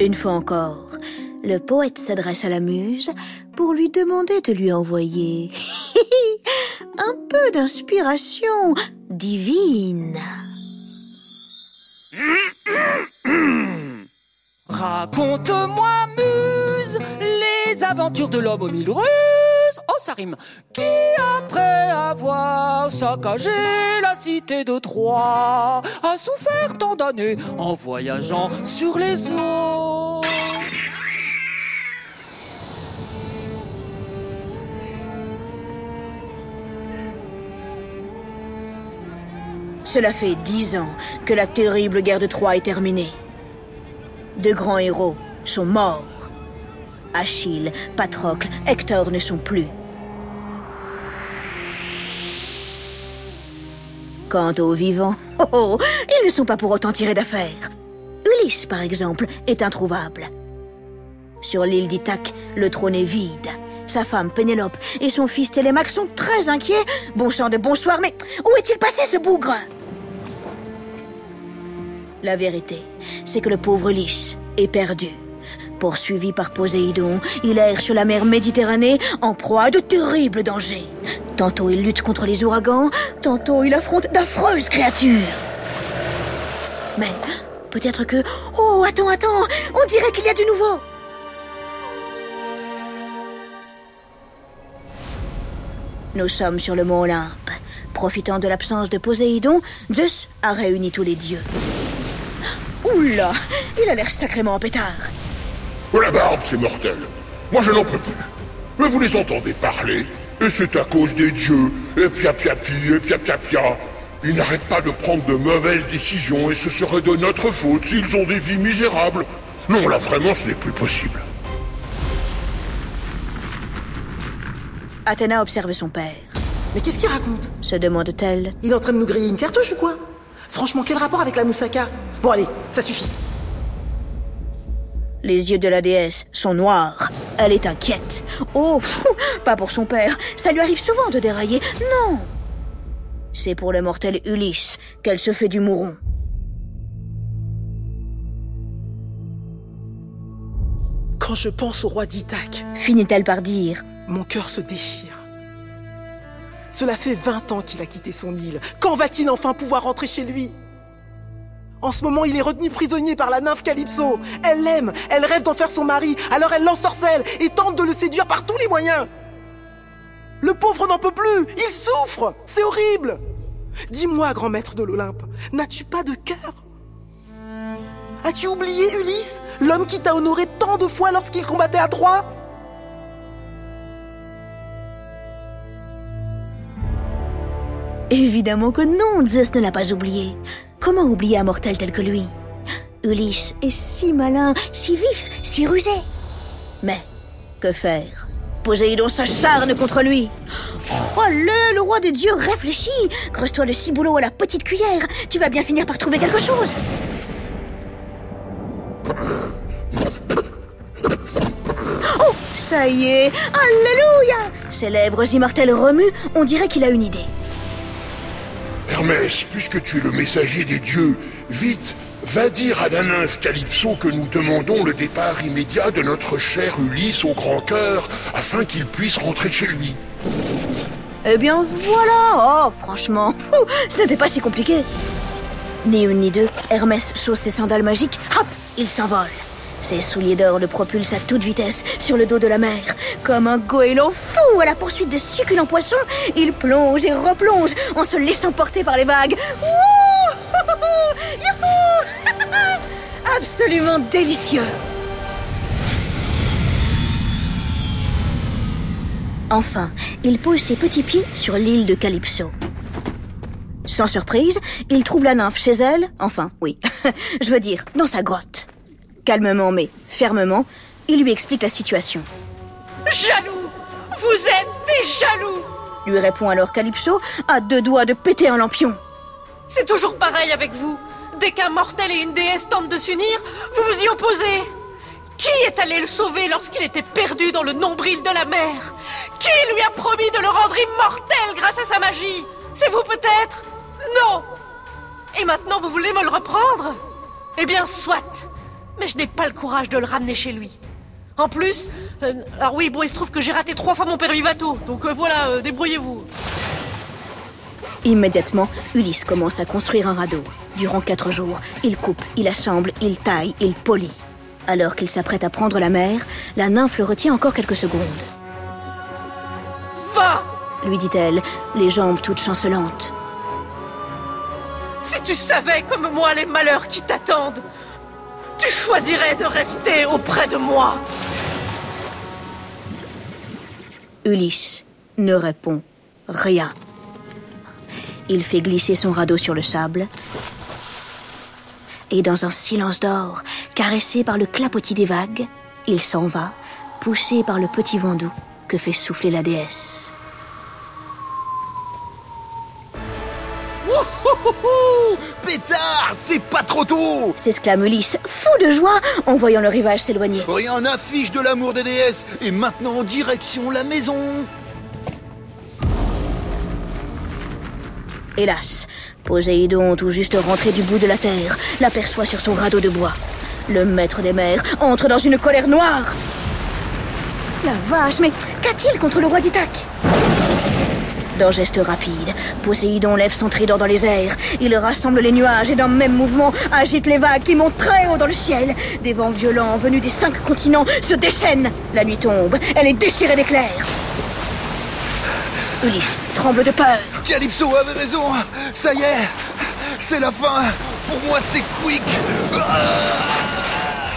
Une fois encore, le poète s'adresse à la muse pour lui demander de lui envoyer un peu d'inspiration divine. Raconte-moi, muse, les aventures de l'homme aux mille ruses. Oh, ça rime. Après avoir saccagé la cité de Troie, a souffert tant d'années en voyageant sur les eaux. Cela fait dix ans que la terrible guerre de Troie est terminée. De grands héros sont morts. Achille, Patrocle, Hector ne sont plus. Quant aux vivants, oh, oh, ils ne sont pas pour autant tirés d'affaire. Ulysse, par exemple, est introuvable. Sur l'île d'Ithaque, le trône est vide. Sa femme Pénélope et son fils Télémaque sont très inquiets. Bon chant de bonsoir, mais où est-il passé ce bougre? La vérité, c'est que le pauvre Ulysse est perdu. Poursuivi par Poséidon, il erre sur la mer Méditerranée en proie à de terribles dangers. Tantôt il lutte contre les ouragans, tantôt il affronte d'affreuses créatures. Mais peut-être que... Oh, attends, attends, on dirait qu'il y a du nouveau. Nous sommes sur le mont Olympe. Profitant de l'absence de Poséidon, Zeus a réuni tous les dieux. Oula, il a l'air sacrément en pétard. La barbe, c'est mortel. Moi, je n'en peux plus. Mais vous les entendez parler, et c'est à cause des dieux, et pia pia pi, et pia pia pia. Ils n'arrêtent pas de prendre de mauvaises décisions, et ce serait de notre faute s'ils ont des vies misérables. Non, là, vraiment, ce n'est plus possible. Athéna observe son père. Mais qu'est-ce qu'il raconte? Se demande-t-elle. Il est en train de nous griller une cartouche ou quoi? Franchement, quel rapport avec la moussaka? Bon allez, ça suffit. Les yeux de la déesse sont noirs. Elle est inquiète. Oh, pas pour son père. Ça lui arrive souvent de dérailler. Non. C'est pour le mortel Ulysse qu'elle se fait du mouron. Quand je pense au roi d'Ithaque, Finit-elle par dire. mon cœur se déchire. Cela fait 20 ans qu'il a quitté son île. Quand va-t-il enfin pouvoir rentrer chez lui? En ce moment, il est retenu prisonnier par la nymphe Calypso. Elle l'aime, elle rêve d'en faire son mari, alors elle l'ensorcelle et tente de le séduire par tous les moyens. Le pauvre n'en peut plus, il souffre, c'est horrible. Dis-moi, grand maître de l'Olympe, n'as-tu pas de cœur? As-tu oublié Ulysse, l'homme qui t'a honoré tant de fois lorsqu'il combattait à Troie? Évidemment que non, Zeus ne l'a pas oublié. Comment oublier un mortel tel que lui? Ulysse est si malin, si vif, si rusé. Mais que faire? Poséidon s'acharne contre lui. Oh le, le roi des dieux réfléchit. Creuse-toi le ciboulot à la petite cuillère. Tu vas bien finir par trouver quelque chose. Oh, ça y est. Alléluia Ses lèvres remuent. On dirait qu'il a une idée. Hermès, puisque tu es le messager des dieux, vite, va dire à la nymphe Calypso que nous demandons le départ immédiat de notre cher Ulysse au grand cœur, afin qu'il puisse rentrer chez lui. Eh bien voilà Oh, franchement, ce n'était pas si compliqué. Ni une ni deux, Hermès chausse ses sandales magiques, hop, il s'envole. Ses souliers d'or le propulsent à toute vitesse sur le dos de la mer. Comme un goéland fou à la poursuite de succulents poissons, il plonge et replonge en se laissant porter par les vagues. Absolument délicieux Enfin, il pose ses petits pieds sur l'île de Calypso. Sans surprise, il trouve la nymphe chez elle, enfin, oui, je veux dire, dans sa grotte. Calmement mais fermement, il lui explique la situation. Jaloux Vous êtes des jaloux Lui répond alors Calypso, à deux doigts de péter un lampion. C'est toujours pareil avec vous. Dès qu'un mortel et une déesse tentent de s'unir, vous vous y opposez. Qui est allé le sauver lorsqu'il était perdu dans le nombril de la mer? Qui lui a promis de le rendre immortel grâce à sa magie? C'est vous peut-être? Non Et maintenant vous voulez me le reprendre? Eh bien, soit mais je n'ai pas le courage de le ramener chez lui. En plus, euh, alors oui, bon, il se trouve que j'ai raté trois fois mon permis bateau, donc euh, voilà, euh, débrouillez-vous. Immédiatement, Ulysse commence à construire un radeau. Durant quatre jours, il coupe, il assemble, il taille, il polit. Alors qu'il s'apprête à prendre la mer, la nymphe le retient encore quelques secondes. Va Lui dit-elle, les jambes toutes chancelantes. Si tu savais comme moi les malheurs qui t'attendent, tu choisirais de rester auprès de moi. Ulysse ne répond rien. Il fait glisser son radeau sur le sable. Et dans un silence d'or, caressé par le clapotis des vagues, il s'en va, poussé par le petit vent doux que fait souffler la déesse. Ouh, pétard, c'est pas trop tôt s'exclame Ulysse, fou de joie en voyant le rivage s'éloigner. Rien n'affiche de l'amour des déesses, et maintenant en direction la maison Hélas, Poséidon, tout juste rentré du bout de la terre, l'aperçoit sur son radeau de bois. Le maître des mers entre dans une colère noire. La vache, mais qu'a-t-il contre le roi d'Ithaque? D'un geste rapide, Poséidon lève son trident dans les airs. Il rassemble les nuages et d'un même mouvement agite les vagues qui montent très haut dans le ciel. Des vents violents venus des cinq continents se déchaînent. La nuit tombe, elle est déchirée d'éclairs. Ulysse tremble de peur. Calypso avait raison Ça y est C'est la fin Pour moi, c'est quick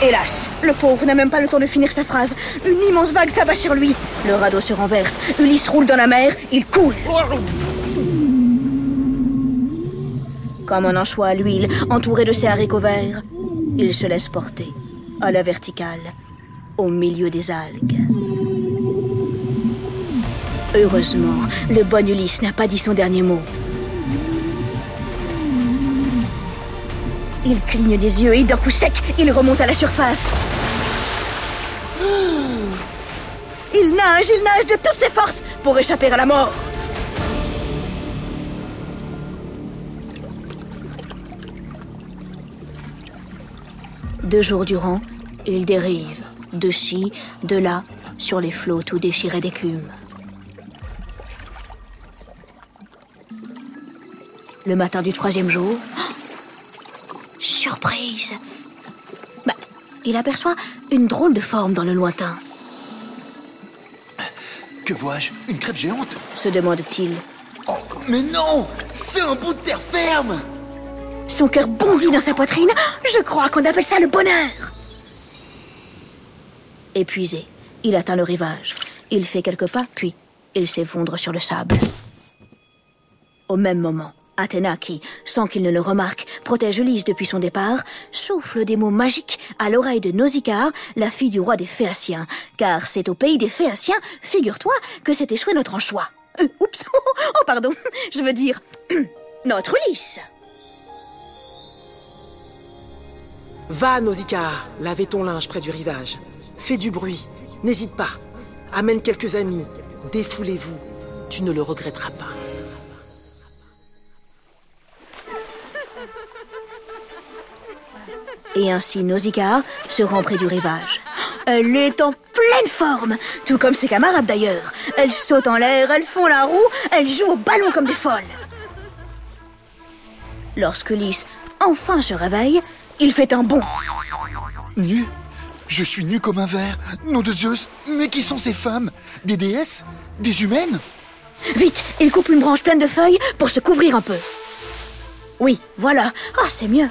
Hélas, le pauvre n'a même pas le temps de finir sa phrase. Une immense vague s'abat sur lui. Le radeau se renverse. Ulysse roule dans la mer. Il coule. Comme un anchois à l'huile, entouré de ses haricots verts, il se laisse porter, à la verticale, au milieu des algues. Heureusement, le bon Ulysse n'a pas dit son dernier mot. Il cligne des yeux et d'un coup sec, il remonte à la surface. Il nage, il nage de toutes ses forces pour échapper à la mort. Deux jours durant, il dérive, de ci, de là, sur les flots tout déchirés d'écume. Le matin du troisième jour, Bah, il aperçoit une drôle de forme dans le lointain, Que vois-je Une crêpe géante se demande-t-il. Oh, mais non C'est un bout de terre ferme Son cœur bondit dans sa poitrine. Je crois qu'on appelle ça le bonheur. Épuisé, il atteint le rivage. Il fait quelques pas, puis il s'effondre sur le sable. Au même moment, Athéna, qui, sans qu'il ne le remarque, protège Ulysse depuis son départ, souffle des mots magiques à l'oreille de Nausicaa, la fille du roi des Phéaciens. Car c'est au pays des Phéaciens, figure-toi, que s'est échoué notre anchois. Euh, oups, oh pardon, je veux dire, notre Ulysse. Va, Nausicaa, laver ton linge près du rivage. Fais du bruit, n'hésite pas. Amène quelques amis, défoulez-vous. Tu ne le regretteras pas. Et ainsi Nausicaa se rend près du rivage. Elle est en pleine forme, tout comme ses camarades d'ailleurs. Elles sautent en l'air, elles font la roue, elles jouent au ballon comme des folles. Lorsque Lys enfin se réveille, il fait un bond. Nu Je suis nu comme un verre Nom de Zeus Mais qui sont ces femmes? Des déesses? Des humaines? Vite, il coupe une branche pleine de feuilles pour se couvrir un peu. Oui, voilà. Ah, c'est mieux.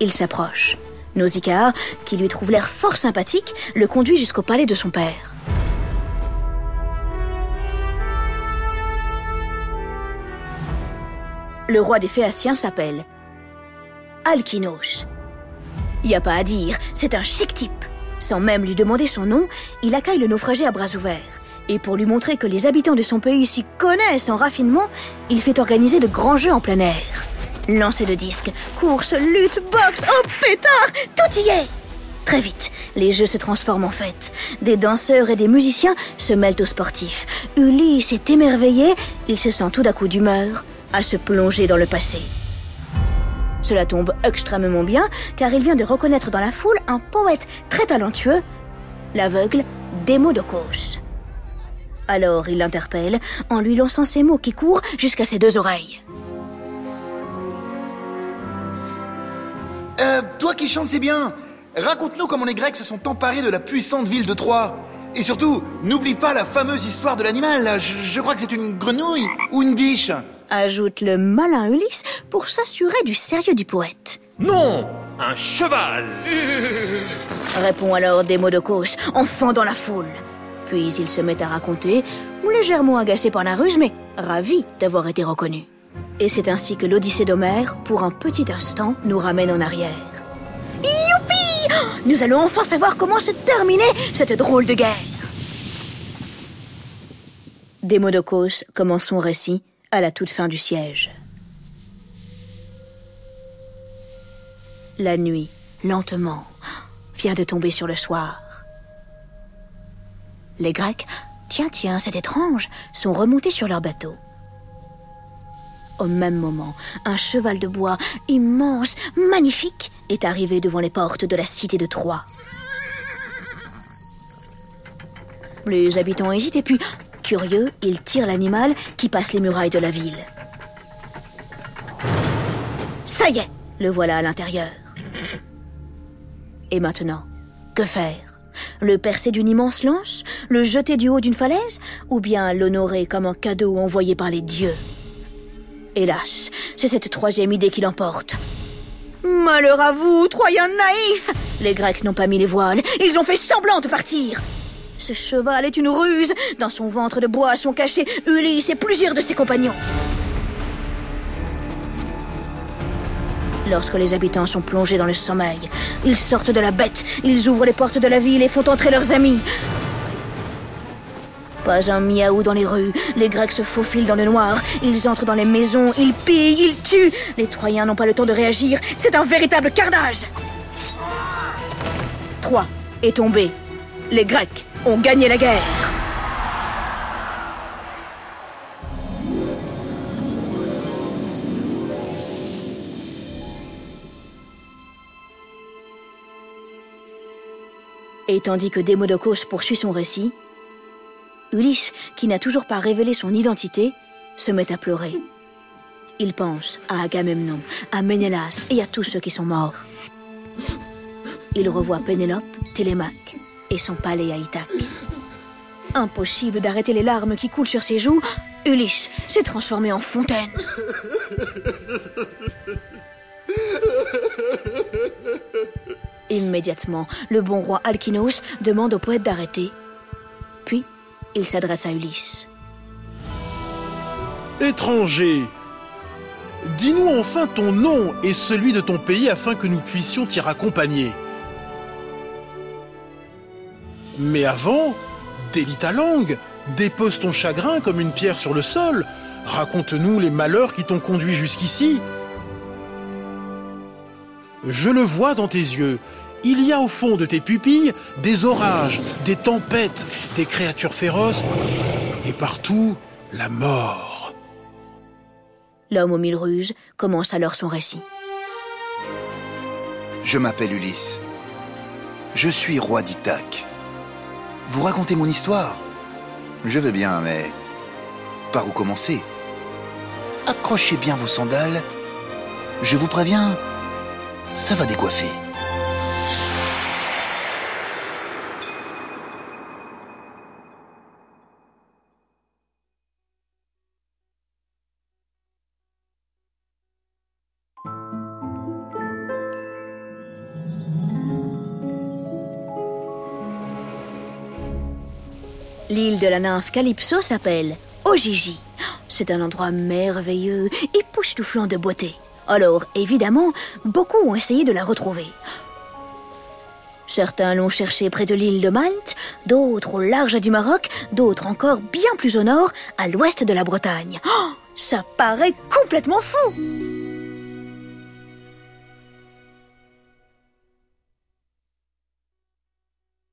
Il s'approche. Nausicaa, qui lui trouve l'air fort sympathique, le conduit jusqu'au palais de son père. Le roi des Phéaciens s'appelle Alkinos. Y a pas à dire, c'est un chic type. Sans même lui demander son nom, il accueille le naufragé à bras ouverts. Et pour lui montrer que les habitants de son pays s'y connaissent en raffinement, il fait organiser de grands jeux en plein air. Lancer de disques, courses, lutte, boxe, oh pétard, tout y est Très vite, les jeux se transforment en fête. Des danseurs et des musiciens se mêlent aux sportifs. Ulysse est émerveillé, il se sent tout d'un coup d'humeur à se plonger dans le passé. Cela tombe extrêmement bien, car il vient de reconnaître dans la foule un poète très talentueux, l'aveugle Démodocos. Alors il l'interpelle en lui lançant ces mots qui courent jusqu'à ses deux oreilles. Euh, toi qui chantes si bien, raconte-nous comment les Grecs se sont emparés de la puissante ville de Troie. Et surtout, n'oublie pas la fameuse histoire de l'animal. Je, je crois que c'est une grenouille ou une biche. Ajoute le malin Ulysse pour s'assurer du sérieux du poète. Non Un cheval Répond alors Démodocos en fendant la foule. Puis il se met à raconter, légèrement agacé par la ruse, mais ravi d'avoir été reconnu. Et c'est ainsi que l'Odyssée d'Homère, pour un petit instant, nous ramène en arrière. Youpi Nous allons enfin savoir comment se terminait cette drôle de guerre. Démodocos commence son récit à la toute fin du siège. La nuit, lentement, vient de tomber sur le soir. Les Grecs, tiens, tiens, c'est étrange, sont remontés sur leur bateau. Au même moment, un cheval de bois immense, magnifique, est arrivé devant les portes de la cité de Troie. Les habitants hésitent et puis, curieux, ils tirent l'animal qui passe les murailles de la ville. Ça y est, le voilà à l'intérieur. Et maintenant, que faire? Le percer d'une immense lance? Le jeter du haut d'une falaise? Ou bien l'honorer comme un cadeau envoyé par les dieux? Hélas, c'est cette troisième idée qui l'emporte. Malheur à vous, Troyens naïfs Les Grecs n'ont pas mis les voiles, ils ont fait semblant de partir. Ce cheval est une ruse. Dans son ventre de bois sont cachés Ulysse et plusieurs de ses compagnons. Lorsque les habitants sont plongés dans le sommeil, ils sortent de la bête, ils ouvrent les portes de la ville et font entrer leurs amis. Pas un miaou dans les rues, les Grecs se faufilent dans le noir, ils entrent dans les maisons, ils pillent, ils tuent. Les Troyens n'ont pas le temps de réagir, c'est un véritable carnage. Troie est tombé. Les Grecs ont gagné la guerre. Et tandis que Démodocos poursuit son récit, Ulysse, qui n'a toujours pas révélé son identité, se met à pleurer. Il pense à Agamemnon, à Ménélas et à tous ceux qui sont morts. Il revoit Pénélope, Télémaque et son palais à Ithaque. Impossible d'arrêter les larmes qui coulent sur ses joues, Ulysse s'est transformé en fontaine. Immédiatement, le bon roi Alkinos demande au poète d'arrêter. Il s'adresse à Ulysse. Étranger, dis-nous enfin ton nom et celui de ton pays afin que nous puissions t'y raccompagner. Mais avant, délie ta langue, dépose ton chagrin comme une pierre sur le sol, raconte-nous les malheurs qui t'ont conduit jusqu'ici. Je le vois dans tes yeux, il y a au fond de tes pupilles des orages, des tempêtes, des créatures féroces, et partout la mort. L'homme aux mille ruses commence alors son récit. Je m'appelle Ulysse. Je suis roi d'Ithaque. Vous racontez mon histoire Je veux bien, mais par où commencer? Accrochez bien vos sandales. Je vous préviens, ça va décoiffer. L'île de la nymphe Calypso s'appelle Ojiji. C'est un endroit merveilleux, époustouflant de beauté. Alors, évidemment, beaucoup ont essayé de la retrouver. Certains l'ont cherchée près de l'île de Malte, d'autres au large du Maroc, d'autres encore bien plus au nord, à l'ouest de la Bretagne. Oh, ça paraît complètement fou